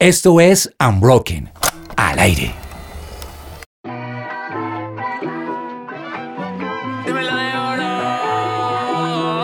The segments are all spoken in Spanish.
Esto es Unbroken, al aire.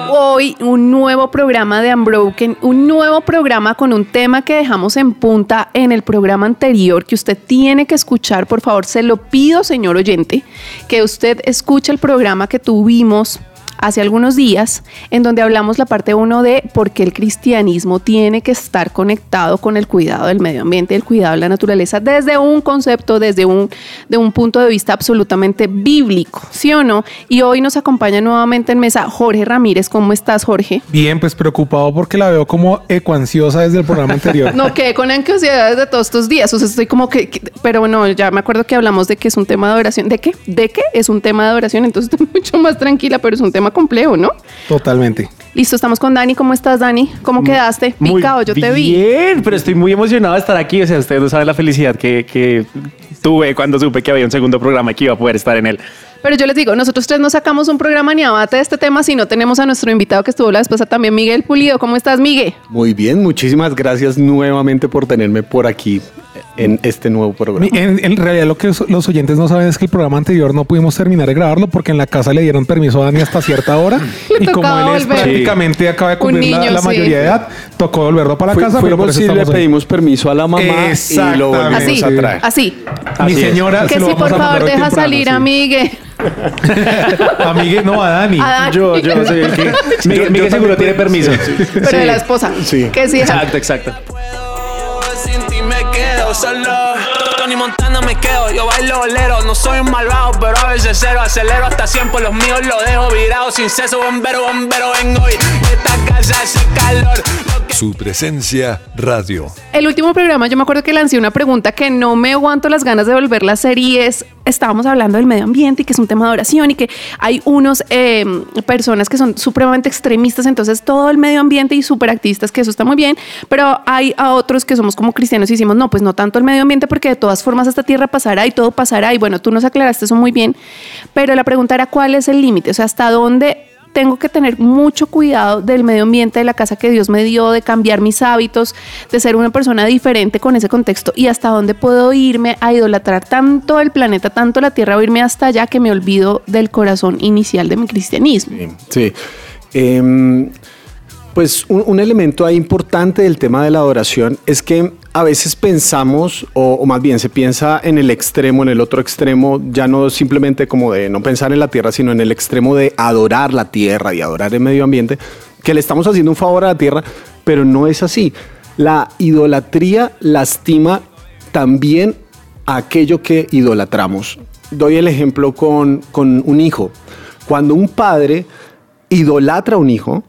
Hoy un nuevo programa de Unbroken, un nuevo programa con un tema que dejamos en punta en el programa anterior que usted tiene que escuchar, por favor, se lo pido, señor oyente, que usted escuche el programa que tuvimos hace algunos días, en donde hablamos la parte 1 de por qué el cristianismo tiene que estar conectado con el cuidado del medio ambiente, el cuidado de la naturaleza, desde un concepto, desde un, de un punto de vista absolutamente bíblico, ¿sí o no? Y hoy nos acompaña nuevamente en mesa Jorge Ramírez. ¿Cómo estás, Jorge? Bien, pues preocupado porque la veo como ecuanciosa desde el programa anterior. no, que con ansiedad desde todos estos días. O sea, estoy como que, que, pero bueno, ya me acuerdo que hablamos de que es un tema de oración. ¿De qué? ¿De qué? Es un tema de oración. Entonces estoy mucho más tranquila, pero es un tema complejo, ¿no? Totalmente. Listo, estamos con Dani. ¿Cómo estás, Dani? ¿Cómo quedaste? Muy Picado, yo te vi. Bien, pero estoy muy emocionado de estar aquí. O sea, ustedes no saben la felicidad que, que tuve cuando supe que había un segundo programa y que iba a poder estar en él. Pero yo les digo, nosotros tres no sacamos un programa ni abate de este tema si no tenemos a nuestro invitado que estuvo la vez pasada también, Miguel Pulido. ¿Cómo estás, Miguel? Muy bien, muchísimas gracias nuevamente por tenerme por aquí en este nuevo programa. En, en, realidad lo que los oyentes no saben es que el programa anterior no pudimos terminar de grabarlo porque en la casa le dieron permiso a Dani hasta cierta hora y como él es volver. prácticamente sí. acaba de cumplir niño, la, la sí. mayoría de edad, tocó volverlo para la Fui, casa. Pero por si le pedimos hoy. permiso a la mamá y lo volvemos así, a traer. Así. Mi señora, que si por favor deja salir a Miguel. a Miguel, no, a Dani. A Dani. Yo, yo que. Miguel, Miguel seguro tiene permiso. Pero de la esposa. Sí. Que sí. Exacto, exacto. Quedo solo. Tony Montana me quedo, yo bailo bolero. No soy un malvado, pero a veces cero. Acelero hasta 100 por los míos, lo dejo virado. Sin ceso, bombero, bombero, vengo hoy. Esta casa hace calor. Su presencia radio. El último programa, yo me acuerdo que lancé una pregunta que no me aguanto las ganas de volver a hacer y es, estábamos hablando del medio ambiente y que es un tema de oración y que hay unos eh, personas que son supremamente extremistas, entonces todo el medio ambiente y superactivistas, que eso está muy bien, pero hay a otros que somos como cristianos y decimos, no, pues no tanto el medio ambiente porque de todas formas esta tierra pasará y todo pasará y bueno, tú nos aclaraste eso muy bien, pero la pregunta era cuál es el límite, o sea, hasta dónde tengo que tener mucho cuidado del medio ambiente de la casa que Dios me dio, de cambiar mis hábitos, de ser una persona diferente con ese contexto y hasta dónde puedo irme a idolatrar tanto el planeta, tanto la tierra, o irme hasta allá que me olvido del corazón inicial de mi cristianismo. Sí. Eh, pues un, elemento ahí importante del tema de la adoración es que a veces pensamos, o, o, más bien se piensa en el extremo, en el otro extremo, ya no simplemente como de no pensar en la tierra, sino en el extremo de adorar la tierra y adorar el medio ambiente, que le estamos haciendo un favor a la tierra, pero no es así. La idolatría lastima también a aquello que idolatramos. Doy el ejemplo con, con un hijo. Cuando un padre idolatra a un hijo,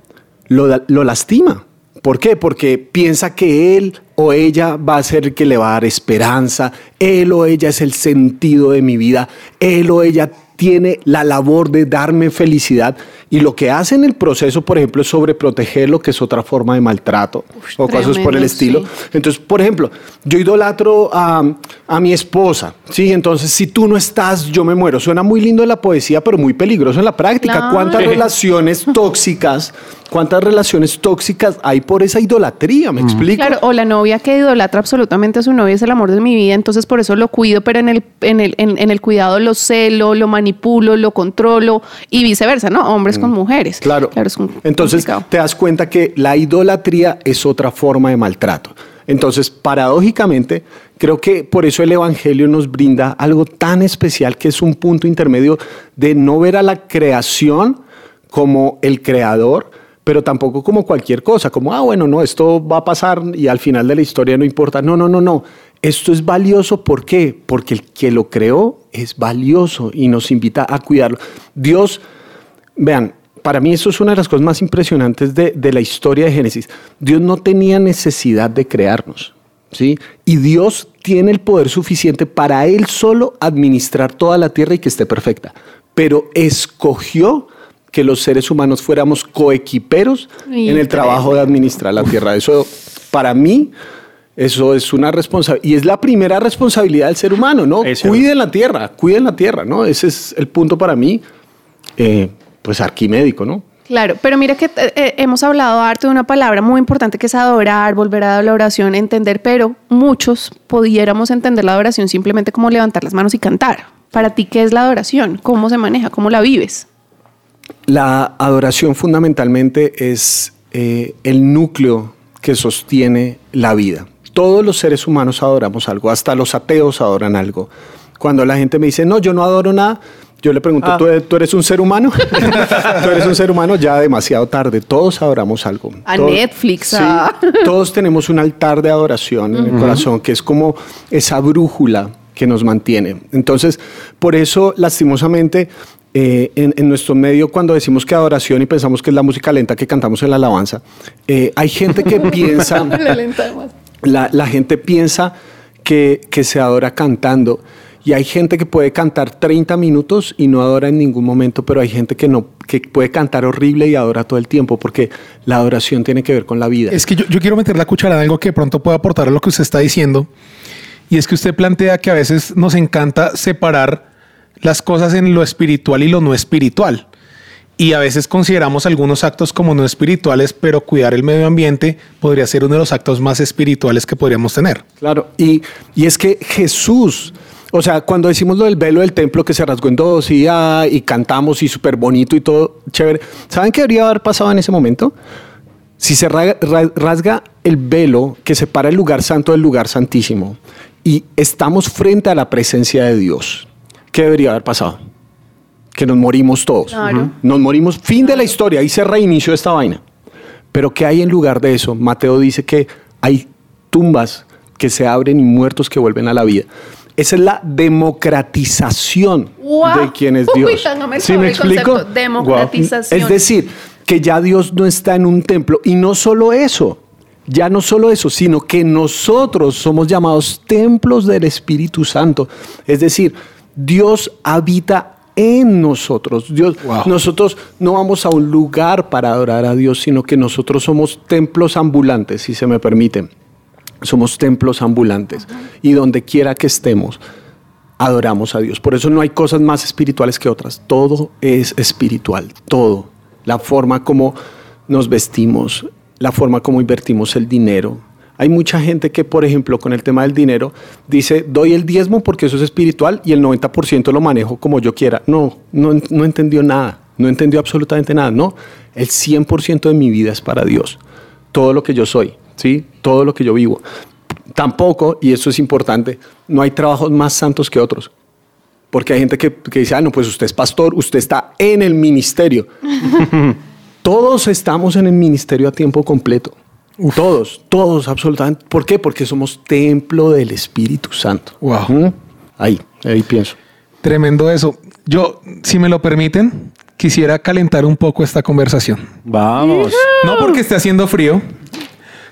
lo, lo, lastima. ¿Por qué? Porque piensa que él o ella va a ser el que le va a dar esperanza, él o ella es el sentido de mi vida, él o ella tiene la labor de darme felicidad y lo que hace en el proceso, por ejemplo, es sobreproteger lo que es otra forma de maltrato Uf, o tremendo, cosas por el estilo. Sí. Entonces, por ejemplo, yo idolatro a, a, mi esposa, ¿sí? Entonces, si tú no estás, yo me muero. Suena muy lindo en la poesía, pero muy peligroso en la práctica. Claro. ¿Cuántas relaciones tóxicas, cuántas relaciones tóxicas hay por esa idolatría? ¿Me mm. explico? Claro, o la novia que idolatra absolutamente a su novia es el amor de mi vida, entonces por eso lo cuido, pero en el, en el, en, en el cuidado lo celo, lo manipulo, lo controlo y viceversa, ¿no? Hombres con mujeres. Claro. claro es Entonces complicado. te das cuenta que la idolatría es otra forma de maltrato. Entonces, paradójicamente, creo que por eso el Evangelio nos brinda algo tan especial que es un punto intermedio de no ver a la creación como el creador, pero tampoco como cualquier cosa, como, ah, bueno, no, esto va a pasar y al final de la historia no importa. No, no, no, no. Esto es valioso, ¿por qué? Porque el que lo creó es valioso y nos invita a cuidarlo. Dios, vean, para mí eso es una de las cosas más impresionantes de, de, la historia de Génesis. Dios no tenía necesidad de crearnos, ¿sí? Y Dios tiene el poder suficiente para Él solo administrar toda la tierra y que esté perfecta. Pero escogió que los seres humanos fuéramos coequiperos y en el trabajo de administrar la tierra. Eso, para mí, eso es una responsabilidad. Y es la primera responsabilidad del ser humano, ¿no? Eso. Cuiden la tierra, cuiden la tierra, ¿no? Ese es el punto para mí. Eh, pues arquimédico, ¿no? Claro, pero mira que eh, eh, hemos hablado harto de una palabra muy importante que es adorar, volver a la oración, entender, pero muchos pudiéramos entender la adoración simplemente como levantar las manos y cantar. Para ti, ¿qué es la adoración? ¿Cómo se maneja? ¿Cómo la vives? La adoración fundamentalmente es eh, el núcleo que sostiene la vida. Todos los seres humanos adoramos algo, hasta los ateos adoran algo. Cuando la gente me dice, no, yo no adoro nada, yo le pregunto, ah. ¿tú, eres un ser humano? ¿Tú eres un ser humano? Ya demasiado tarde. Todos adoramos algo. A Netflix. todos tenemos un altar de adoración en el corazón, que es como esa brújula que nos mantiene. Entonces, por eso, lastimosamente, eh, en, nuestro medio, cuando decimos que adoración y pensamos que es la música lenta que cantamos en la alabanza, eh, hay gente que piensa, la, la, gente piensa que, que, se adora cantando. Y hay gente que puede cantar 30 minutos y no adora en ningún momento, pero hay gente que no, que puede cantar horrible y adora todo el tiempo, porque la adoración tiene que ver con la vida. Es que yo, yo quiero meter la cuchara en algo que pronto pueda aportar a lo que usted está diciendo. Y es que usted plantea que a veces nos encanta separar las cosas en lo espiritual y lo no espiritual. Y a veces consideramos algunos actos como no espirituales, pero cuidar el medio ambiente podría ser uno de los actos más espirituales que podríamos tener. Claro, y, y es que Jesús, o sea, cuando decimos lo del velo del templo que se rasgó en dos y, ah, y cantamos y súper bonito y todo chévere, ¿saben qué debería haber pasado en ese momento? Si se rasga el velo que separa el lugar santo del lugar santísimo y estamos frente a la presencia de Dios, ¿qué debería haber pasado? Que nos morimos todos. Nos morimos, fin de la historia, ahí se reinició esta vaina. Pero ¿qué hay en lugar de eso? Mateo dice que hay tumbas que se abren y muertos que vuelven a la vida. Esa es la democratización de quién es Dios. Uy, ¿Sí me explico? Democratización. Es decir, que ya Dios no está en un templo. Y no solo eso, ya no solo eso, sino que nosotros somos llamados templos del Espíritu Santo. Es decir, Dios habita en nosotros. Dios, nosotros no vamos a un lugar para adorar a Dios, sino que nosotros somos templos ambulantes, si se me permite. Somos templos ambulantes. Y donde quiera que estemos, adoramos a Dios. Por eso no hay cosas más espirituales que otras. Todo es espiritual, todo. La forma como nos vestimos, la forma como invertimos el dinero. Hay mucha gente que, por ejemplo, con el tema del dinero, dice, doy el diezmo porque eso es espiritual y el 90% lo manejo como yo quiera. No, no, no entendió nada, no entendió absolutamente nada. No, el 100% de mi vida es para Dios. Todo lo que yo soy, ¿sí? Todo lo que yo vivo. Tampoco, y eso es importante, no hay trabajos más santos que otros. Porque hay gente que, que dice, ah, no, pues usted es pastor, usted está en el ministerio. Todos estamos en el ministerio a tiempo completo. Todos, todos, absolutamente. ¿Por qué? Porque somos templo del Espíritu Santo. Wow. Ahí, ahí pienso. Tremendo eso. Yo, si me lo permiten, quisiera calentar un poco esta conversación. Vamos. No porque esté haciendo frío,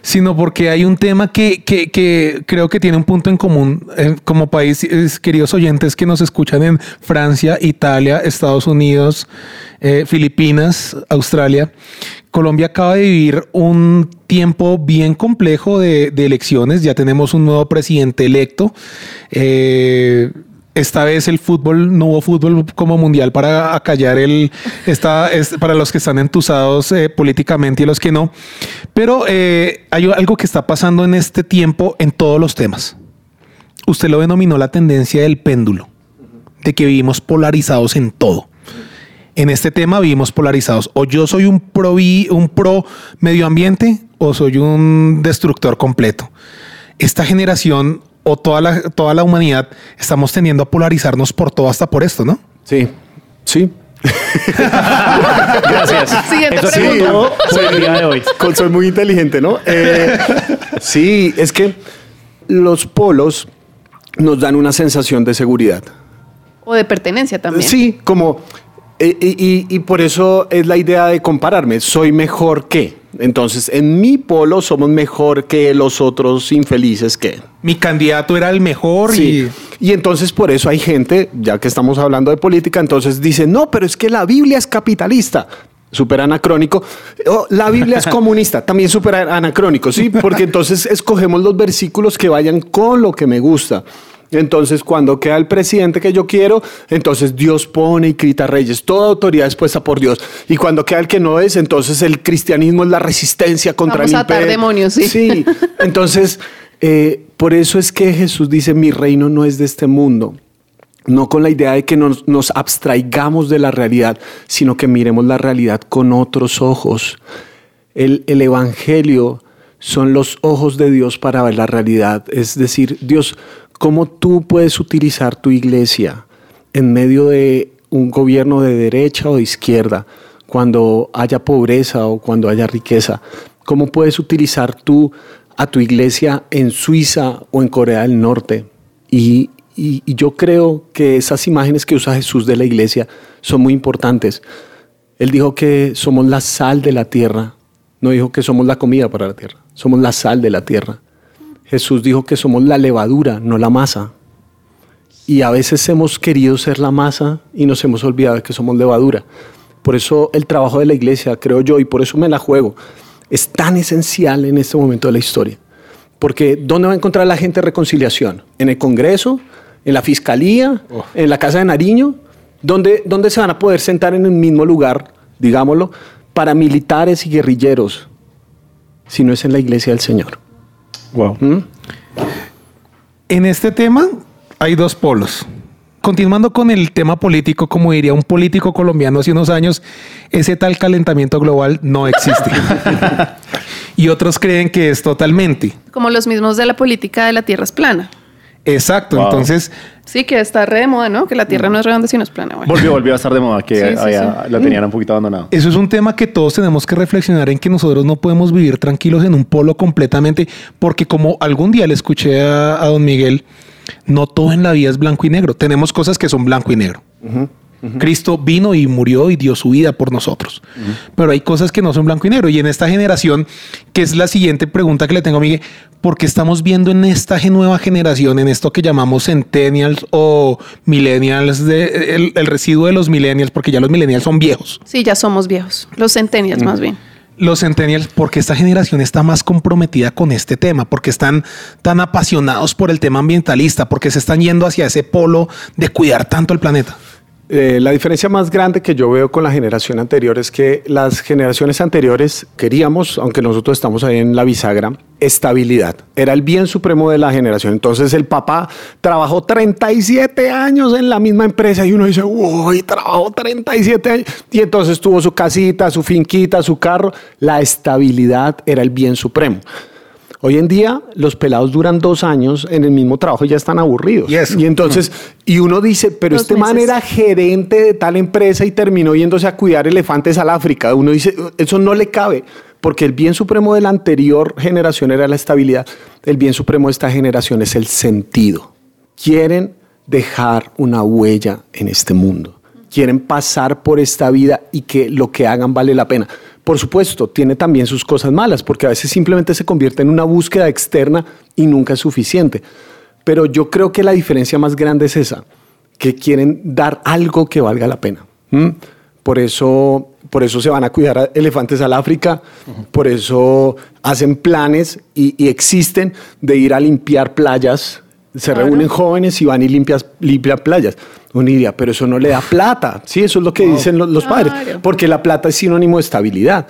sino porque hay un tema que, que, creo que tiene un punto en común eh, como país, queridos oyentes que nos escuchan en Francia, Italia, Estados Unidos, eh, Filipinas, Australia. Colombia acaba de vivir un tiempo bien complejo de, de elecciones, ya tenemos un nuevo presidente electo. Eh, esta vez el fútbol, no hubo fútbol como mundial para acallar el, está, es para los que están entusados eh, políticamente y los que no. Pero eh, hay algo que está pasando en este tiempo en todos los temas. Usted lo denominó la tendencia del péndulo, de que vivimos polarizados en todo. En este tema vivimos polarizados. O yo soy un pro, un pro medio ambiente o soy un destructor completo. Esta generación o toda la, toda la humanidad estamos tendiendo a polarizarnos por todo hasta por esto, ¿no? Sí, sí. Gracias. Siguiente Eso pregunta. el día de hoy. Soy muy inteligente, ¿no? Eh, sí, es que los polos nos dan una sensación de seguridad. O de pertenencia también. Sí, como eh, y, por eso es la idea de compararme. Soy mejor que. Entonces, en mi polo somos mejor que los otros infelices que. Mi candidato era el mejor y... y entonces por eso hay gente, ya que estamos hablando de política, entonces dice, no, pero es que la Biblia es capitalista súper anacrónico. Oh, la Biblia es comunista, también súper anacrónico, ¿sí? Porque entonces escogemos los versículos que vayan con lo que me gusta. Entonces, cuando queda el presidente que yo quiero, entonces Dios pone y grita reyes. Toda autoridad es puesta por Dios. Y cuando queda el que no es, entonces el cristianismo es la resistencia contra Vamos el a atar imperio. demonios, sí. Sí, entonces, eh, por eso es que Jesús dice, mi reino no es de este mundo. No con la idea de que nos, nos abstraigamos de la realidad, sino que miremos la realidad con otros ojos. El, el Evangelio son los ojos de Dios para ver la realidad. Es decir, Dios, ¿cómo tú puedes utilizar tu iglesia en medio de un gobierno de derecha o de izquierda, cuando haya pobreza o cuando haya riqueza? ¿Cómo puedes utilizar tú a tu iglesia en Suiza o en Corea del Norte? Y, y- y yo creo que esas imágenes que usa Jesús de la iglesia son muy importantes. Él dijo que somos la sal de la tierra, no dijo que somos la comida para la tierra, somos la sal de la tierra. Jesús dijo que somos la levadura, no la masa. Y a veces hemos querido ser la masa y nos hemos olvidado de que somos levadura. Por eso el trabajo de la iglesia, creo yo, y por eso me la juego, es tan esencial en este momento de la historia. Porque ¿dónde va a encontrar la gente reconciliación? ¿En el Congreso? ¿En la Fiscalía? ¿En la Casa de Nariño? ¿Dónde, ¿Dónde se van a poder sentar en el mismo lugar, digámoslo, paramilitares y guerrilleros? Si no es en la iglesia del Señor. Wow. ¿Mm? En este tema hay dos polos. Continuando con el tema político, como diría un político colombiano hace unos años, ese tal calentamiento global no existe. y otros creen que es totalmente. Como los mismos de la política de la Tierra es plana. Exacto. Wow. Entonces, Sí, que está re de moda, ¿no? Que la Tierra no es redonda sino es plana. Bueno. Volvió, volvió a estar de moda, que Sí, sí, había- sí. lo tenían un poquito abandonado. eso es un tema que todos tenemos que reflexionar en que nosotros no podemos vivir tranquilos en un polo completamente, porque como algún día le escuché a, a don Miguel, no todo en la vida es blanco y negro. Tenemos cosas que son blanco y negro. Cristo vino y murió y dio su vida por nosotros. Pero hay cosas que no son blanco y negro. Y en esta generación, que es la siguiente pregunta que le tengo a Miguel, ¿por qué estamos viendo en esta nueva generación, en esto que llamamos centennials o millennials, de- el, el residuo de los millennials, porque ya los millennials son viejos? Sí, ya somos viejos. Los centennials más bien. Los centennials, porque esta generación está más comprometida con este tema, porque están tan apasionados por el tema ambientalista, porque se están yendo hacia ese polo de cuidar tanto el planeta. Eh, la diferencia más grande que yo veo con la generación anterior es que las generaciones anteriores queríamos, aunque nosotros estamos ahí en la bisagra, estabilidad. Era el bien supremo de la generación. Entonces el papá trabajó 37 años en la misma empresa y uno dice, uy, trabajó 37 años. Y entonces tuvo su casita, su finquita, su carro. La estabilidad era el bien supremo. Hoy en día los pelados duran dos años en el mismo trabajo y ya están aburridos. Y eso. Y entonces, y uno dice, pero Dos este man era gerente de tal empresa y terminó yéndose a cuidar elefantes al África. Uno dice, eso no le cabe, porque el bien supremo de la anterior generación era la estabilidad. El bien supremo de esta generación es el sentido. Quieren dejar una huella en este mundo. Quieren pasar por esta vida y que lo que hagan vale la pena. Por supuesto, tiene también sus cosas malas, porque a veces simplemente se convierte en una búsqueda externa y nunca es suficiente. Pero yo creo que la diferencia más grande es esa, que quieren dar algo que valga la pena. Por eso, por eso se van a cuidar a elefantes al África, por eso hacen planes y, y existen de ir a limpiar playas. Se Claro. reúnen jóvenes y van y limpias, limpian playas. Uno diría, pero eso no le da plata. Sí, eso es lo que dicen los, los padres. Porque la plata es sinónimo de estabilidad.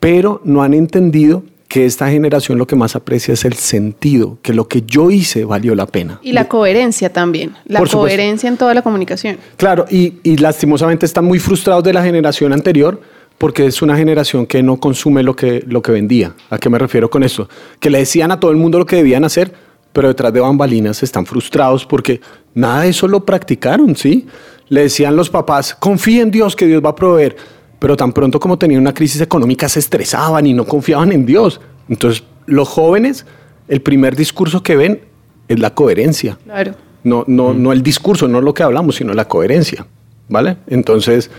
Pero no han entendido que esta generación lo que más aprecia es el sentido, que lo que yo hice valió la pena. Y la coherencia también. La Por supuesto. coherencia en toda la comunicación. Claro, y, y lastimosamente están muy frustrados de la generación anterior porque es una generación que no consume lo que, lo que vendía. ¿A qué me refiero con esto? Que le decían a todo el mundo lo que debían hacer, pero detrás de bambalinas están frustrados porque nada de eso lo practicaron, ¿sí? Le decían los papás, confía en Dios que Dios va a proveer, pero tan pronto como tenían una crisis económica se estresaban y no confiaban en Dios. Entonces, los jóvenes, el primer discurso que ven es la coherencia. Claro. No, no, no el discurso, no lo que hablamos, sino la coherencia. ¿Vale? Entonces,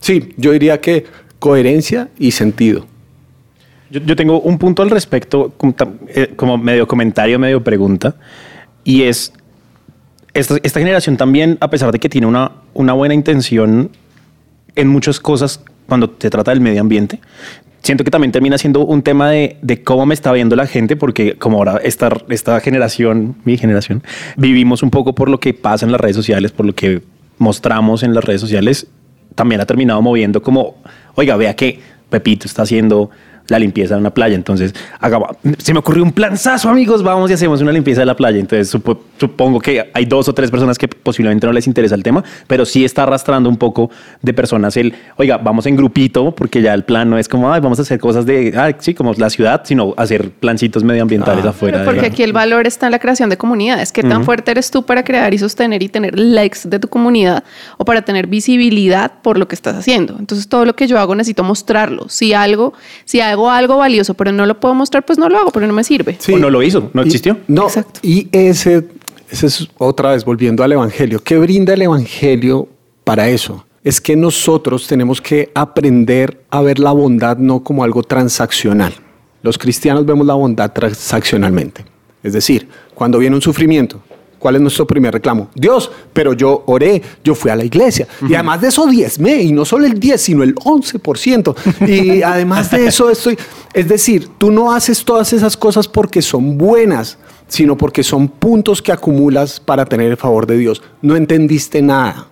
sí, yo diría que coherencia y sentido. Yo, tengo un punto al respecto, eh, como medio comentario, medio pregunta, y es, esta, generación también, a pesar de que tiene una, buena intención en muchas cosas cuando se trata del medio ambiente, siento que también termina siendo un tema de, de cómo me está viendo la gente, porque como ahora esta, esta generación, mi generación, vivimos un poco por lo que pasa en las redes sociales, por lo que mostramos en las redes sociales, también ha terminado moviendo como, oiga, vea que Pepito está haciendo la limpieza de una playa. Entonces, hagamos- se me ocurrió un planzazo, amigos. Vamos y hacemos una limpieza de la playa. Entonces, supo- supongo que hay dos o tres personas que posiblemente no les interesa el tema, pero sí está arrastrando un poco de personas el, oiga, vamos en grupito, porque ya el plan no es como, ay, vamos a hacer cosas de, ay, sí, como la ciudad, sino hacer plancitos medioambientales afuera. Pero porque de- aquí el valor está en la creación de comunidades. ¿Qué tan fuerte eres tú para crear y sostener y tener likes de tu comunidad o para tener visibilidad por lo que estás haciendo? Entonces, todo lo que yo hago necesito mostrarlo. Si algo, si hago algo valioso, pero no lo puedo mostrar, pues no lo hago, pero no me sirve. Sí. O no lo hizo, no Y- existió. no, Exacto. y ese, ese es otra vez volviendo al Evangelio. ¿Qué brinda el Evangelio para eso? Es que nosotros tenemos que aprender a ver la bondad no como algo transaccional. Los cristianos vemos la bondad transaccionalmente. Es decir, cuando viene un sufrimiento, ¿cuál es nuestro primer reclamo? Dios, pero yo oré, yo fui a la iglesia. Y además de eso diezmé, y no solo el 10, sino el 11%. Y además de eso estoy... Es decir, tú no haces todas esas cosas porque son buenas, sino porque son puntos que acumulas para tener el favor de Dios. No entendiste nada.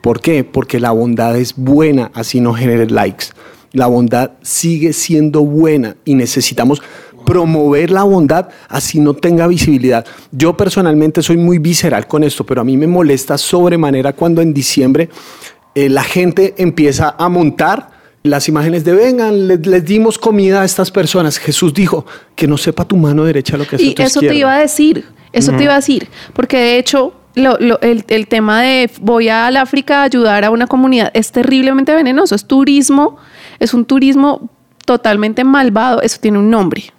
¿Por qué? Porque la bondad es buena, así no genere likes. La bondad sigue siendo buena y necesitamos promover la bondad así no tenga visibilidad. Yo personalmente soy muy visceral con esto, pero a mí me molesta sobremanera cuando en diciembre eh, la gente empieza a montar las imágenes de vengan, les, les dimos comida a estas personas. Jesús dijo que no sepa tu mano derecha lo que hace Y tu eso izquierda. te iba a decir, eso te iba a decir, porque de hecho lo- lo- el, el tema de voy al África a ayudar a una comunidad es terriblemente venenoso, es turismo, es un turismo totalmente malvado, eso tiene un nombre.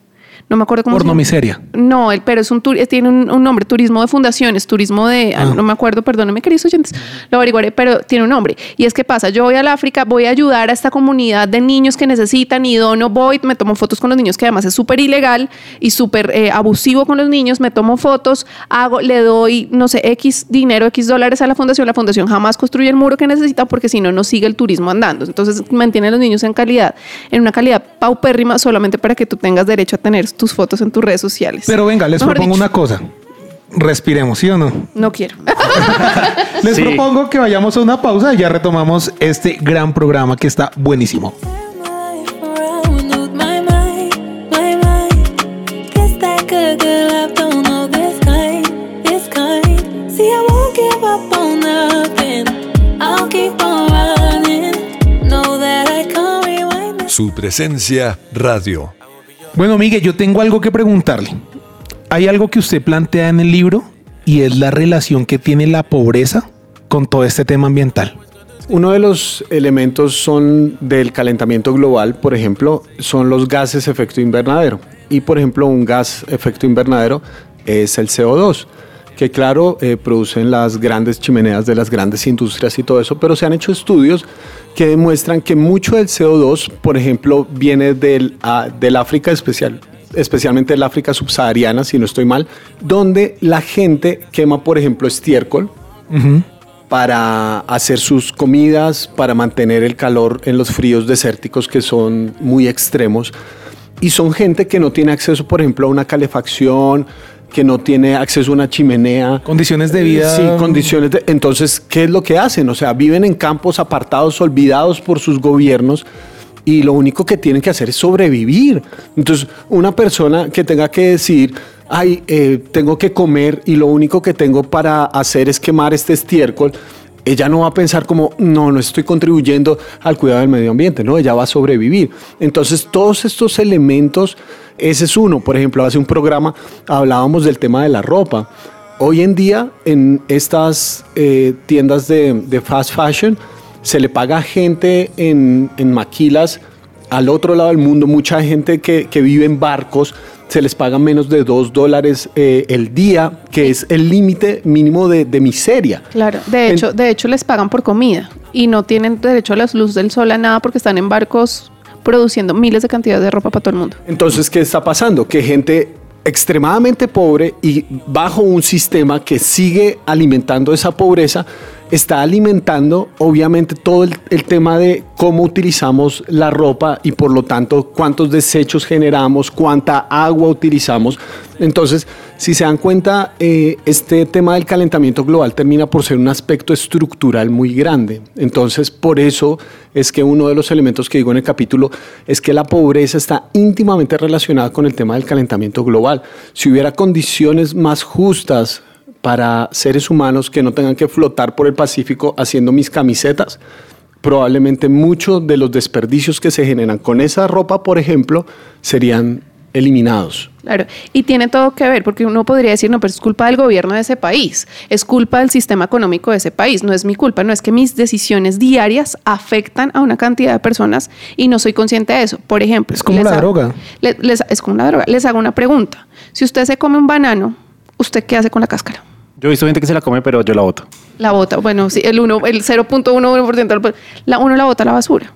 No me acuerdo cómo se Porno llama. miseria. No, el, pero es un tur- tiene un, un nombre, turismo de fundaciones, turismo de, ah, Ah. no me acuerdo, perdónenme queridos oyentes, lo averiguaré, pero tiene un nombre. Y es que pasa, yo voy al África, voy a ayudar a esta comunidad de niños que necesitan y dono, voy, me tomo fotos con los niños, que además es súper ilegal y súper eh, abusivo con los niños, me tomo fotos, hago, le doy, no sé, X dinero, X dólares a la fundación, la fundación jamás construye el muro que necesita porque si no, no sigue el turismo andando. Entonces mantiene a los niños en calidad, en una calidad paupérrima solamente para que tú tengas derecho a tener tus fotos en tus redes sociales. Pero venga, les Mejor propongo dicho, una cosa. Respiremos, ¿sí o no? No quiero. Les Sí. propongo que vayamos a una pausa y ya retomamos este gran programa que está buenísimo. Su presencia radio. Bueno, Miguel, yo tengo algo que preguntarle. Hay algo que usted plantea en el libro y es la relación que tiene la pobreza con todo este tema ambiental. Uno de los elementos son del calentamiento global, por ejemplo, son los gases efecto invernadero. Y por ejemplo, un gas efecto invernadero es el CO2, que claro, eh, producen las grandes chimeneas de las grandes industrias y todo eso, pero se han hecho estudios que demuestran que mucho del CO2, por ejemplo, viene del, ah, del África especial, especialmente del África subsahariana, si no estoy mal, donde la gente quema, por ejemplo, estiércol, para hacer sus comidas, para mantener el calor en los fríos desérticos que son muy extremos. Y son gente que no tiene acceso, por ejemplo, a una calefacción, que no tiene acceso a una chimenea. Condiciones de vida. Sí, condiciones de... Entonces, ¿qué es lo que hacen? O sea, viven en campos apartados, olvidados por sus gobiernos y lo único que tienen que hacer es sobrevivir. Entonces, una persona que tenga que decir, ay, eh, tengo que comer y lo único que tengo para hacer es quemar este estiércol, ella no va a pensar como, no, no estoy contribuyendo al cuidado del medio ambiente, no, ella va a sobrevivir. Entonces, todos estos elementos, ese es uno. Por ejemplo, hace un programa hablábamos del tema de la ropa. Hoy en día, en estas eh, tiendas de, fast fashion, se le paga gente en, en maquilas al otro lado del mundo, mucha gente que, que vive en barcos, se les paga menos de dos dólares eh, el día, que es el límite mínimo de, de miseria. Claro, de En- hecho, de hecho les pagan por comida y no tienen derecho a la luz del sol a nada porque están en barcos produciendo miles de cantidades de ropa para todo el mundo. Entonces, ¿qué está pasando? Que gente extremadamente pobre y bajo un sistema que sigue alimentando esa pobreza, está alimentando obviamente todo el, tema de cómo utilizamos la ropa y por lo tanto cuántos desechos generamos, cuánta agua utilizamos. Entonces, si se dan cuenta, eh, este tema del calentamiento global termina por ser un aspecto estructural muy grande. Entonces, por eso es que uno de los elementos que digo en el capítulo es que la pobreza está íntimamente relacionada con el tema del calentamiento global. Si hubiera condiciones más justas para seres humanos que no tengan que flotar por el Pacífico haciendo mis camisetas, probablemente muchos de los desperdicios que se generan con esa ropa, por ejemplo, serían eliminados. Claro, y tiene todo que ver, porque uno podría decir, no, pero es culpa del gobierno de ese país, es culpa del sistema económico de ese país, no es mi culpa, no es que mis decisiones diarias afectan a una cantidad de personas y no soy consciente de eso. Por ejemplo, Es como les la hago- droga. le- les- es como la droga. Les hago una pregunta. Si usted se come un banano, ¿usted qué hace con la cáscara? Yo he visto gente que se la come, pero yo la boto. La bota, bueno, sí, el, uno, el 0.11%, del- la uno la bota a la basura.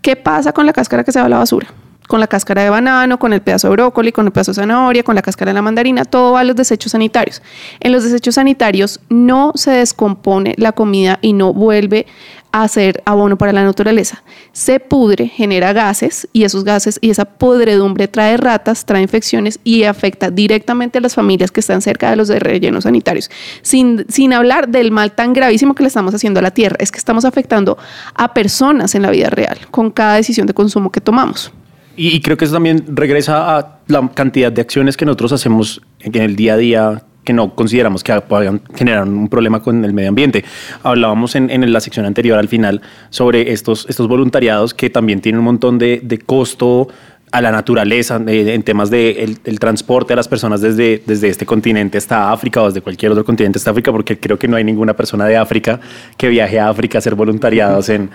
¿Qué pasa con la cáscara que se va a la basura? Con la cáscara de banano, con el pedazo de brócoli, con el pedazo de zanahoria, con la cáscara de la mandarina, todo va a los desechos sanitarios. En los desechos sanitarios no se descompone la comida y no vuelve a ser abono para la naturaleza. Se pudre, genera gases y esos gases y esa podredumbre trae ratas, trae infecciones y afecta directamente a las familias que están cerca de los de rellenos sanitarios. Sin, sin hablar del mal tan gravísimo que le estamos haciendo a la tierra, es que estamos afectando a personas en la vida real con cada decisión de consumo que tomamos. Y, y creo que eso también regresa a la cantidad de acciones que nosotros hacemos en el día a día que no consideramos que puedan generar un problema con el medio ambiente. Hablábamos en, en la sección anterior al final sobre estos, estos voluntariados que también tienen un montón de, de costo a la naturaleza eh, en temas de el, el transporte a las personas desde, desde este continente hasta África o desde cualquier otro continente hasta África, porque creo que no hay ninguna persona de África que viaje a África a hacer voluntariados en,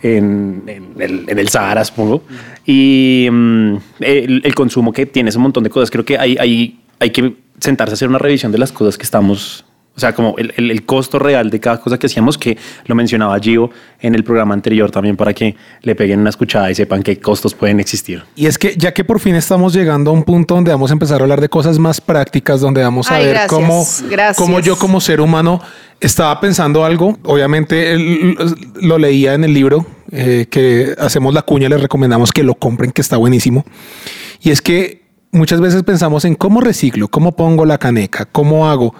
en, en el, en el Sahara, supongo. Y mm, el, el consumo que tiene ese montón de cosas, creo que hay, hay, hay que sentarse a hacer una revisión de las cosas que estamos o sea, como el, el- el costo real de cada cosa que hacíamos, que lo mencionaba Gio en el programa anterior también para que le peguen una escuchada y sepan qué costos pueden existir. Y es que ya que por fin estamos llegando a un punto donde vamos a empezar a hablar de cosas más prácticas, donde vamos a Ay, ver gracias, cómo, gracias. cómo yo como ser humano estaba pensando algo. Obviamente lo leía en el libro eh, que hacemos la cuña, les recomendamos que lo compren, que está buenísimo. Y es que muchas veces pensamos en cómo reciclo, cómo pongo la caneca, cómo hago,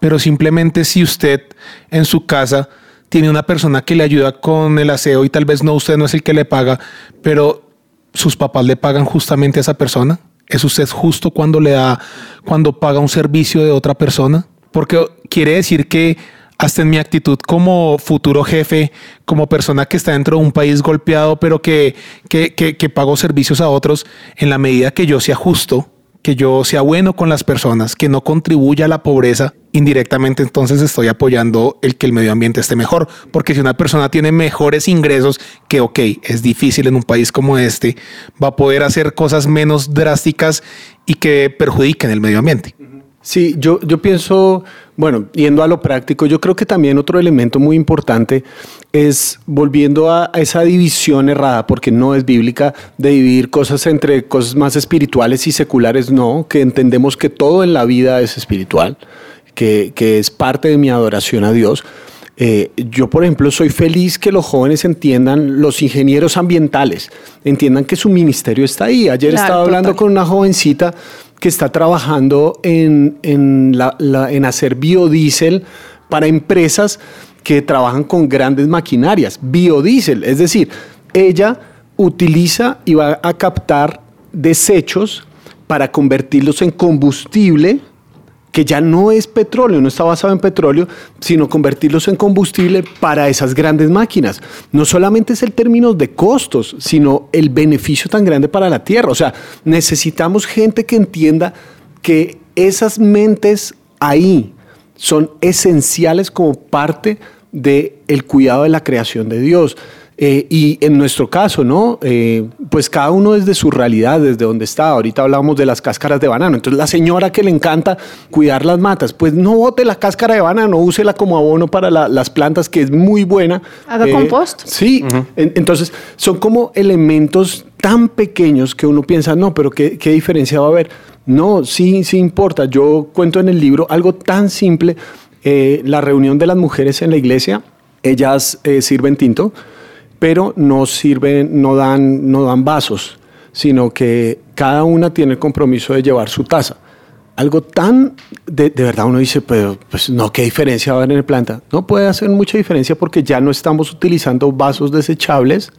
pero simplemente si usted en su casa tiene una persona que le ayuda con el aseo y tal vez no usted no es el que le paga, pero sus papás le pagan justamente a esa persona. ¿Es usted justo cuando le da, cuando paga un servicio de otra persona? Porque quiere decir que hasta en mi actitud como futuro jefe, como persona que está dentro de un país golpeado, pero que, que, que, que pago servicios a otros, en la medida que yo sea justo, que yo sea bueno con las personas, que no contribuya a la pobreza, indirectamente entonces estoy apoyando el que el medio ambiente esté mejor. Porque si una persona tiene mejores ingresos, que ok, es difícil en un país como este, va a poder hacer cosas menos drásticas y que perjudiquen el medio ambiente. Sí, yo, yo pienso, bueno, yendo a lo práctico, yo creo que también otro elemento muy importante es volviendo a, a esa división errada, porque no es bíblica, de dividir cosas entre cosas más espirituales y seculares, no, que entendemos que todo en la vida es espiritual, que, que es parte de mi adoración a Dios. Eh, yo, por ejemplo, soy feliz que los jóvenes entiendan, los ingenieros ambientales, entiendan que su ministerio está ahí. Ayer Claro, estaba hablando total. con una jovencita que está trabajando en, en, en hacer biodiesel para empresas que trabajan con grandes maquinarias. Biodiesel, es decir, ella utiliza y va a captar desechos para convertirlos en combustible que ya no es petróleo, no está basado en petróleo, sino convertirlos en combustible para esas grandes máquinas. No solamente es el término de costos, sino el beneficio tan grande para la tierra. O sea, necesitamos gente que entienda que esas mentes ahí son esenciales como parte del el cuidado de la creación de Dios. Eh, y en nuestro caso, ¿no? Eh, pues cada uno desde su realidad, desde donde está. Ahorita hablábamos de las cáscaras de banano. Entonces, la señora que le encanta cuidar las matas, pues no bote la cáscara de banano, úsela como abono para la- las plantas, que es muy buena. Haga compost. Sí, En- entonces son como elementos tan pequeños que uno piensa, no, pero ¿qué, qué diferencia va a haber? No, sí, sí importa. Yo cuento en el libro algo tan simple eh, la reunión de las mujeres en la iglesia, ellas eh, sirven tinto, pero no sirven, no dan, no dan vasos, sino que cada una tiene el compromiso de llevar su taza. Algo tan, de, verdad uno dice, pero pues no, ¿qué diferencia va a haber en el planta? No puede hacer mucha diferencia porque ya no estamos utilizando vasos desechables,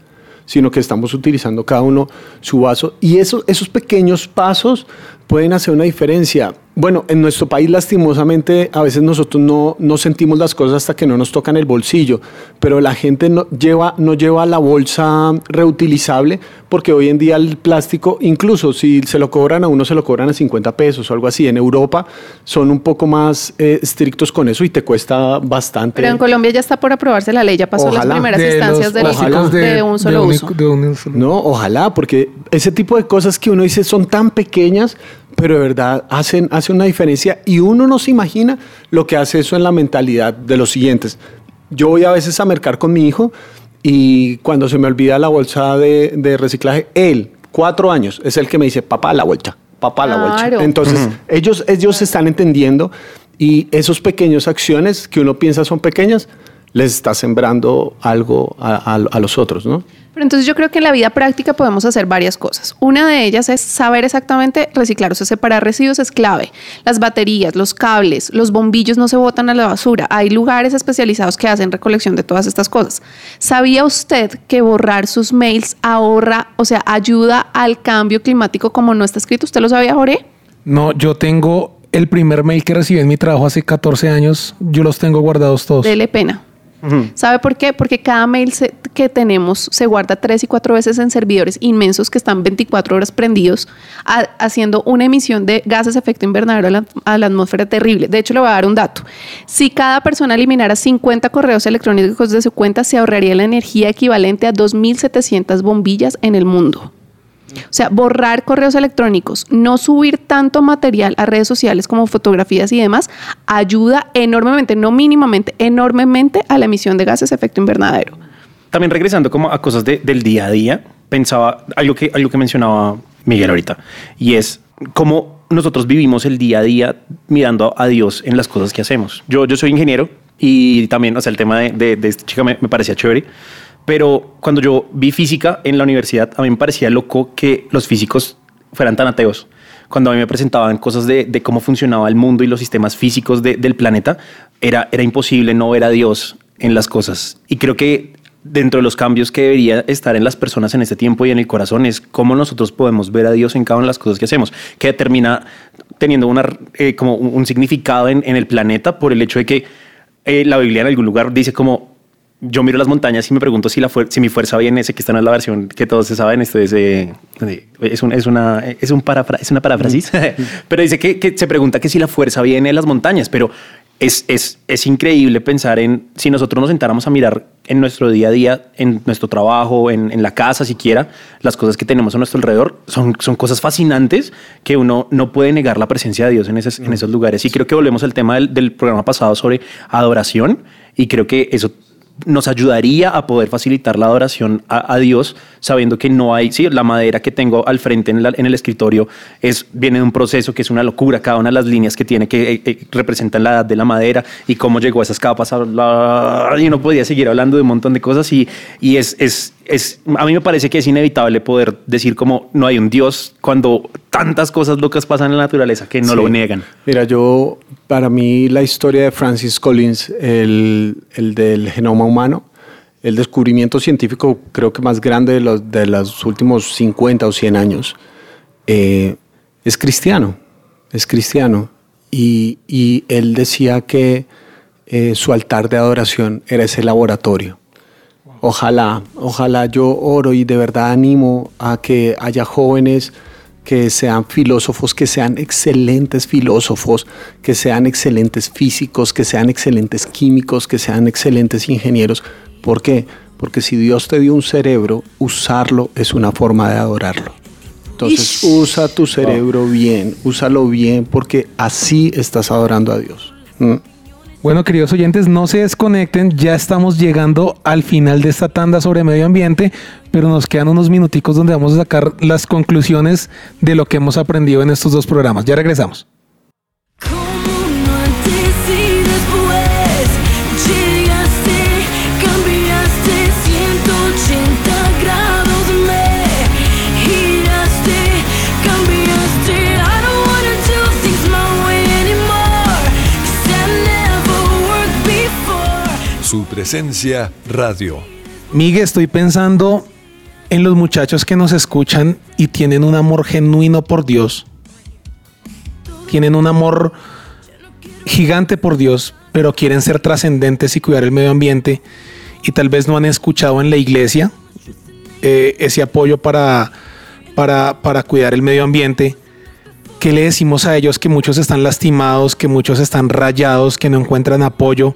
sino que estamos utilizando cada uno su vaso. Y eso, esos pequeños pasos pueden hacer una diferencia. Bueno, en nuestro país lastimosamente a veces nosotros no, no sentimos las cosas hasta que no nos tocan el bolsillo, pero la gente no lleva, no lleva la bolsa reutilizable porque hoy en día el plástico, incluso si se lo cobran a uno, se lo cobran a 50 pesos o algo así. En Europa son un poco más eh, estrictos con eso y te cuesta bastante. Pero en Colombia ya está por aprobarse la ley, ya pasó Ojalá. las primeras De instancias los de, los- plásticos de, un solo uso. de un solo- No, ojalá, porque ese tipo de cosas que uno dice son tan pequeñas, pero de verdad hacen, hacen una diferencia y uno no se imagina lo que hace eso en la mentalidad de los siguientes. Yo voy a veces a mercar con mi hijo y cuando se me olvida la bolsa de, de reciclaje, él, cuatro años, es el que me dice, papá, la vuelta, papá, la Claro. vuelta. Entonces, ellos, ellos están entendiendo y esos pequeñas acciones que uno piensa son pequeñas, les está sembrando algo a, a- a los otros, ¿no? Pero entonces yo creo que en la vida práctica podemos hacer varias cosas. Una de ellas es saber exactamente reciclar, o sea, separar residuos es clave. Las baterías, los cables, los bombillos no se botan a la basura. Hay lugares especializados que hacen recolección de todas estas cosas. ¿Sabía usted que borrar sus mails ahorra, o sea, ayuda al cambio climático como no está escrito? ¿Usted lo sabía, Jorge? No, yo tengo el primer mail que recibí en mi trabajo hace 14 años. Yo los tengo guardados todos. Dele pena. ¿Sabe por qué? Porque cada mail que tenemos se guarda tres y cuatro veces en servidores inmensos que están 24 horas prendidos, ha- haciendo una emisión de gases de efecto invernadero a la, a la atmósfera terrible. De hecho, le voy a dar un dato. Si cada persona eliminara 50 correos electrónicos de su cuenta, se ahorraría la energía equivalente a 2.700 bombillas en el mundo. O sea, borrar correos electrónicos, no subir tanto material a redes sociales como fotografías y demás, ayuda enormemente, no mínimamente, enormemente a la emisión de gases de efecto invernadero. También regresando como a cosas de- del día a día, pensaba algo que, algo que mencionaba Miguel ahorita, y es cómo nosotros vivimos el día a día mirando a Dios en las cosas que hacemos. Yo, yo soy ingeniero y también, o sea, el tema de, de- esta chica me, me parecía chévere, pero cuando yo vi física en la universidad, a mí me parecía loco que los físicos fueran tan ateos. Cuando a mí me presentaban cosas de, de cómo funcionaba el mundo y los sistemas físicos de- del planeta, era, era imposible no ver a Dios en las cosas. Y creo que dentro de los cambios que debería estar en las personas en este tiempo y en el corazón es cómo nosotros podemos ver a Dios en cada una de las cosas que hacemos, que termina teniendo una, eh, como un, significado en, en el planeta por el hecho de que eh, la Biblia en algún lugar dice como yo miro las montañas y me pregunto si, la si mi fuerza viene ese que esta no es la versión que todos se saben esto es, eh, es, un- es una es un parafra- es una paráfrasis pero dice que, que se pregunta que si la fuerza viene de las montañas pero es, es, es increíble pensar en si nosotros nos sentáramos a mirar en nuestro día a día, en nuestro trabajo, en, en la casa siquiera, las cosas que tenemos a nuestro alrededor son, son cosas fascinantes que uno no puede negar la presencia de Dios en, esos- en esos lugares. Y creo que volvemos al tema del, del programa pasado sobre adoración y creo que eso nos ayudaría a poder facilitar la adoración a, Dios, sabiendo que no hay, sí, la madera que tengo al frente en, la- en el escritorio es, viene de un proceso que es una locura, cada una de las líneas que tiene que eh, eh, representan la edad de la madera y cómo llegó a esas capas, la- y uno podía seguir hablando de un montón de cosas y, y es, es, es, a mí me parece que es inevitable poder decir como no hay un Dios cuando tantas cosas locas pasan en la naturaleza que no Sí. lo niegan. Mira, yo, para mí la historia de Francis Collins, el, el del genoma humano, el descubrimiento científico creo que más grande de los, de los últimos 50 o 100 años, eh, es cristiano, es cristiano. Y, y él decía que eh, su altar de adoración era ese laboratorio. Ojalá, ojalá yo oro y de verdad animo a que haya jóvenes que sean filósofos, que sean excelentes filósofos, que sean excelentes físicos, que sean excelentes químicos, que sean excelentes ingenieros. ¿Por qué? Porque si Dios te dio un cerebro, usarlo es una forma de adorarlo. Entonces, usa tu cerebro bien, úsalo bien, porque así estás adorando a Dios. ¿Mm? Bueno, queridos oyentes, no se desconecten, ya estamos llegando al final de esta tanda sobre medio ambiente, pero nos quedan unos minuticos donde vamos a sacar las conclusiones de lo que hemos aprendido en estos dos programas. Ya regresamos. Presencia radio. Miguel, estoy pensando en los muchachos que nos escuchan y tienen un amor genuino por Dios. Tienen un amor gigante por Dios, pero quieren ser trascendentes y cuidar el medio ambiente y tal vez no han escuchado en la iglesia eh, ese apoyo para, para, para cuidar el medio ambiente. ¿Qué le decimos a ellos que muchos están lastimados, que muchos están rayados, que no encuentran apoyo,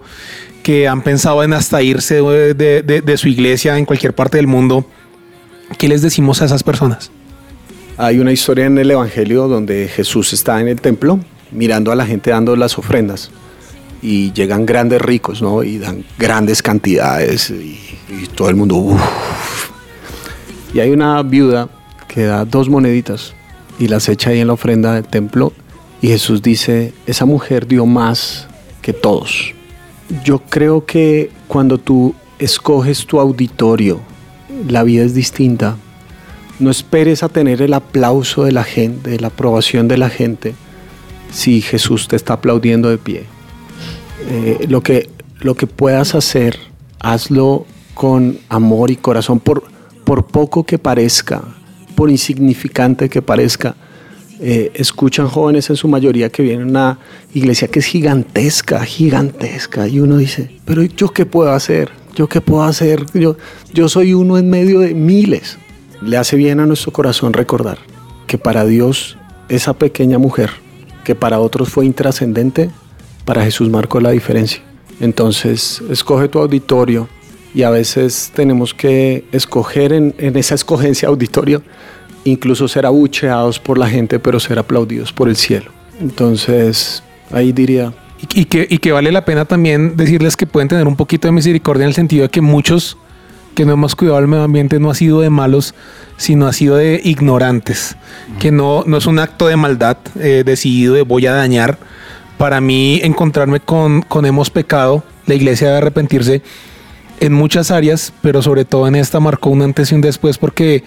que han pensado en hasta irse de, su iglesia en cualquier parte del mundo? ¿Qué les decimos a esas personas? Hay una historia en el Evangelio donde Jesús está en el templo mirando a la gente dando las ofrendas y llegan grandes ricos, ¿no? Y dan grandes cantidades y, y todo el mundo, "Uf". Y hay una viuda que da dos moneditas y las echa ahí en la ofrenda del templo y Jesús dice, esa mujer dio más que todos. Yo creo que cuando tú escoges tu auditorio, la vida es distinta. No esperes a tener el aplauso de la gente, la aprobación de la gente, si Jesús te está aplaudiendo de pie. Eh, lo, que, lo que puedas hacer, hazlo con amor y corazón, por, por poco que parezca, por insignificante que parezca. Eh, escuchan jóvenes en su mayoría que vienen a una iglesia que es gigantesca, gigantesca, y uno dice, pero ¿yo qué puedo hacer? ¿Yo qué puedo hacer? Yo, yo soy uno en medio de miles. Le hace bien a nuestro corazón recordar que para Dios esa pequeña mujer, que para otros fue intrascendente, para Jesús marcó la diferencia. Entonces, escoge tu auditorio y a veces tenemos que escoger en, en esa escogencia auditorio, incluso ser abucheados por la gente, pero ser aplaudidos por el cielo. Entonces, ahí diría, Y, y que, y que vale la pena también decirles que pueden tener un poquito de misericordia en el sentido de que muchos que no hemos cuidado el medio ambiente no ha sido de malos, sino ha sido de ignorantes, que no, no es un acto de maldad eh, decidido de voy a dañar. Para mí encontrarme con, con hemos pecado, la iglesia debe arrepentirse en muchas áreas, pero sobre todo en esta marcó un antes y un después porque,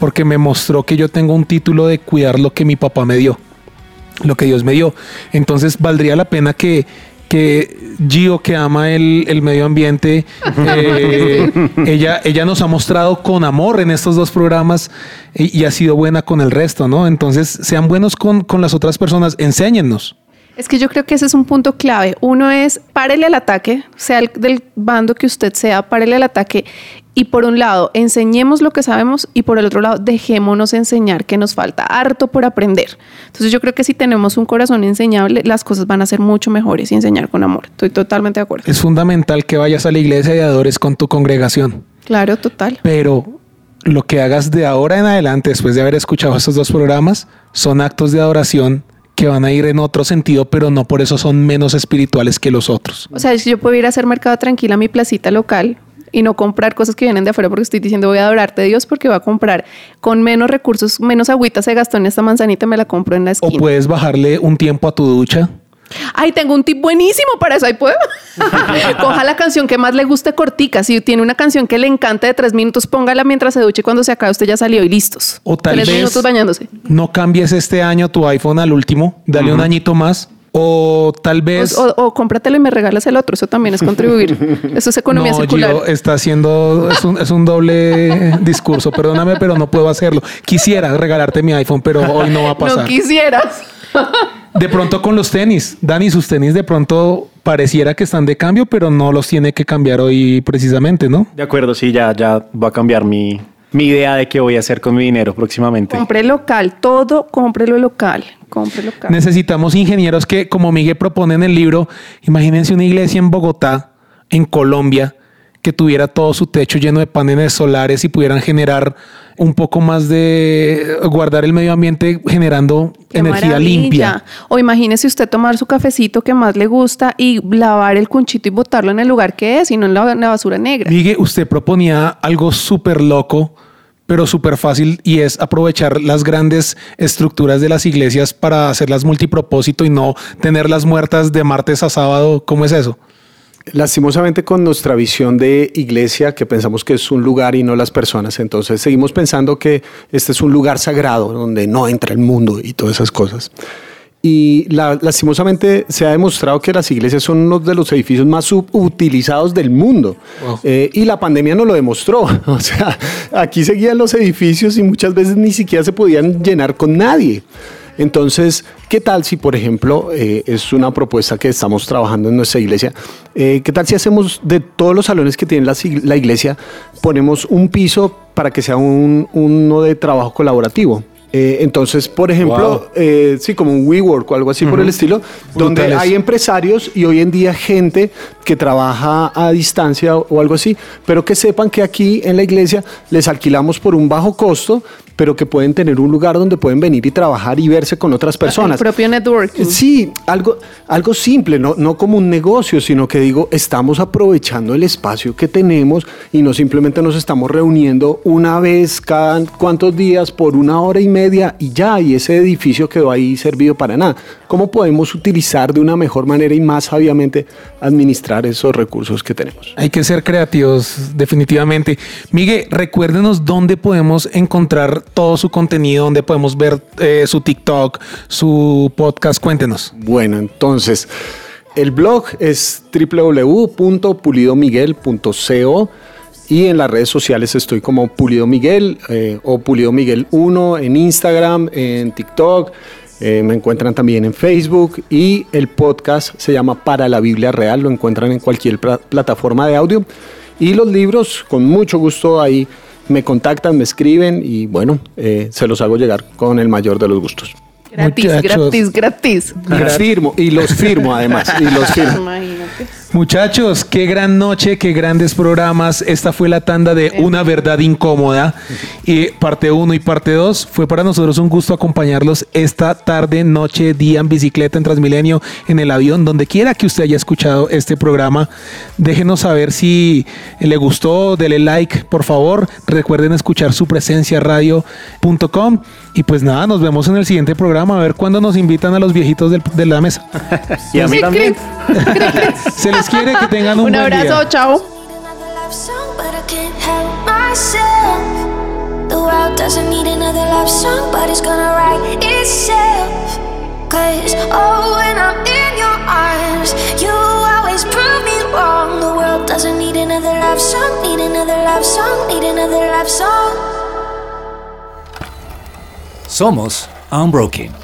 porque me mostró que yo tengo un título de cuidar lo que mi papá me dio lo que Dios me dio. Entonces valdría la pena que, que Gio, que ama el, el medio ambiente, eh, ella, ella nos ha mostrado con amor en estos dos programas y, y ha sido buena con el resto, ¿no? Entonces sean buenos con, con las otras personas, enséñennos. Es que yo creo que ese es un punto clave. Uno es párele al ataque, sea el del bando que usted sea, párele al ataque. Y por un lado, enseñemos lo que sabemos y por el otro lado, dejémonos enseñar que nos falta harto por aprender. Entonces yo creo que si tenemos un corazón enseñable, las cosas van a ser mucho mejores y enseñar con amor. Estoy totalmente de acuerdo. Es fundamental que vayas a la iglesia y adores con tu congregación, Claro, total. pero lo que hagas de ahora en adelante, después de haber escuchado estos dos programas, son actos de adoración que van a ir en otro sentido, pero no por eso son menos espirituales que los otros. O sea, si yo puedo ir a hacer mercado tranquila a mi placita local y no comprar cosas que vienen de afuera porque estoy diciendo voy a adorarte Dios porque voy a comprar con menos recursos, menos agüita se gastó en esta manzanita, me la compro en la O esquina. puedes bajarle un tiempo a tu ducha. Ay, tengo un tip buenísimo para eso. Ahí puedo. Coja la canción que más le guste cortica. Si tiene una canción que le encanta de tres minutos, póngala mientras se duche. y Cuando se acabe, usted ya salió y listos. O tal tres vez- minutos bañándose. No cambies este año tu iPhone al último, dale un añito más. O tal vez. O, o- o cómpratelo y me regalas el otro. Eso también es contribuir. Eso es economía no, circular. Gio, está haciendo. Es un, es un doble discurso. Perdóname, pero no puedo hacerlo. Quisiera regalarte mi iPhone, pero hoy no va a no pasar. quisieras. de pronto con los tenis. Dani, sus tenis de pronto pareciera que están de cambio, pero no los tiene que cambiar hoy precisamente, ¿no? De acuerdo, sí, ya, ya va a cambiar mi, mi idea de qué voy a hacer con mi dinero próximamente. Compre local. Todo, cómprelo local. Compre local. Necesitamos ingenieros que, como Miguel propone en el libro, imagínense una iglesia en Bogotá, en Colombia, que tuviera todo su techo lleno de paneles solares y pudieran generar un poco más de guardar el medio ambiente generando Qué energía maravilla. limpia. O imagínese usted tomar su cafecito que más le gusta y lavar el cunchito y botarlo en el lugar que es y no en la, en la basura negra. Miguel, usted proponía algo súper loco, pero súper fácil y es aprovechar las grandes estructuras de las iglesias para hacerlas multipropósito y no tenerlas muertas de martes a sábado. ¿Cómo es eso? Lastimosamente con nuestra visión de iglesia, que pensamos que es un lugar y no las personas, entonces seguimos pensando que este es un lugar sagrado donde no entra el mundo y todas esas cosas. y la- lastimosamente se ha demostrado que las iglesias son uno de los edificios más subutilizados del mundo. Eh, y la pandemia nos lo demostró. O sea, aquí seguían los edificios y muchas veces ni siquiera se podían llenar con nadie. Entonces, ¿qué tal si, por ejemplo, eh, es una propuesta que estamos trabajando en nuestra iglesia? eh, ¿Qué tal si hacemos de todos los salones que tiene la, la iglesia, ponemos un piso para que sea un, uno de trabajo colaborativo? Eh, entonces, por ejemplo, eh, sí, como un WeWork o algo así por el estilo, donde Brutales. hay empresarios y hoy en día gente que trabaja a distancia o algo así, pero que sepan que aquí en la iglesia les alquilamos por un bajo costo, pero que pueden tener un lugar donde pueden venir y trabajar y verse con otras El personas. propio networking. Sí, algo, algo simple, no, no como un negocio, sino que digo, estamos aprovechando el espacio que tenemos y no simplemente nos estamos reuniendo una vez cada cuantos días por una hora y media y ya, y ese edificio quedó ahí servido para nada. ¿Cómo podemos utilizar de una mejor manera y más sabiamente administrar esos recursos que tenemos? Hay que ser creativos, definitivamente. Miguel, recuérdenos dónde podemos encontrar todo su contenido, dónde podemos ver eh, su TikTok, su podcast. Cuéntenos. Bueno, entonces, el blog es www.pulidomiguel.co y en las redes sociales estoy como Pulido Miguel eh, o Pulido Miguel 1 en Instagram, en TikTok. eh, me encuentran también en Facebook y el podcast se llama Para la Biblia Real. Lo encuentran en cualquier pla- plataforma de audio. Y los libros, con mucho gusto ahí me contactan, me escriben y bueno, eh, se los hago llegar con el mayor de los gustos. Gratis, Muchachos. gratis, gratis. Y los firmo, y los firmo además, y los firmo. Imagínate. Muchachos, qué gran noche, qué grandes programas. Esta fue la tanda de Una Verdad Incómoda. Y parte 1 y parte 2. Fue para nosotros un gusto acompañarlos esta tarde, noche, día en bicicleta, en Transmilenio, en el avión, donde quiera que usted haya escuchado este programa. Déjenos saber si le gustó, dele like, por favor. Recuerden escuchar su presencia radio.com. Y pues nada, nos vemos en el siguiente programa. A ver cuándo nos invitan a los viejitos del- de la mesa. Y a mí también. Se les quiere que tengan un, Un buen abrazo, día. chao. Another love song, but I can't help myself. The world doesn't need another love song, but it's gonna write itself. Cause, oh, when I'm in your arms, you always prove me wrong. The world doesn't need another love song, need another love song, need another love song. Somos Unbroken.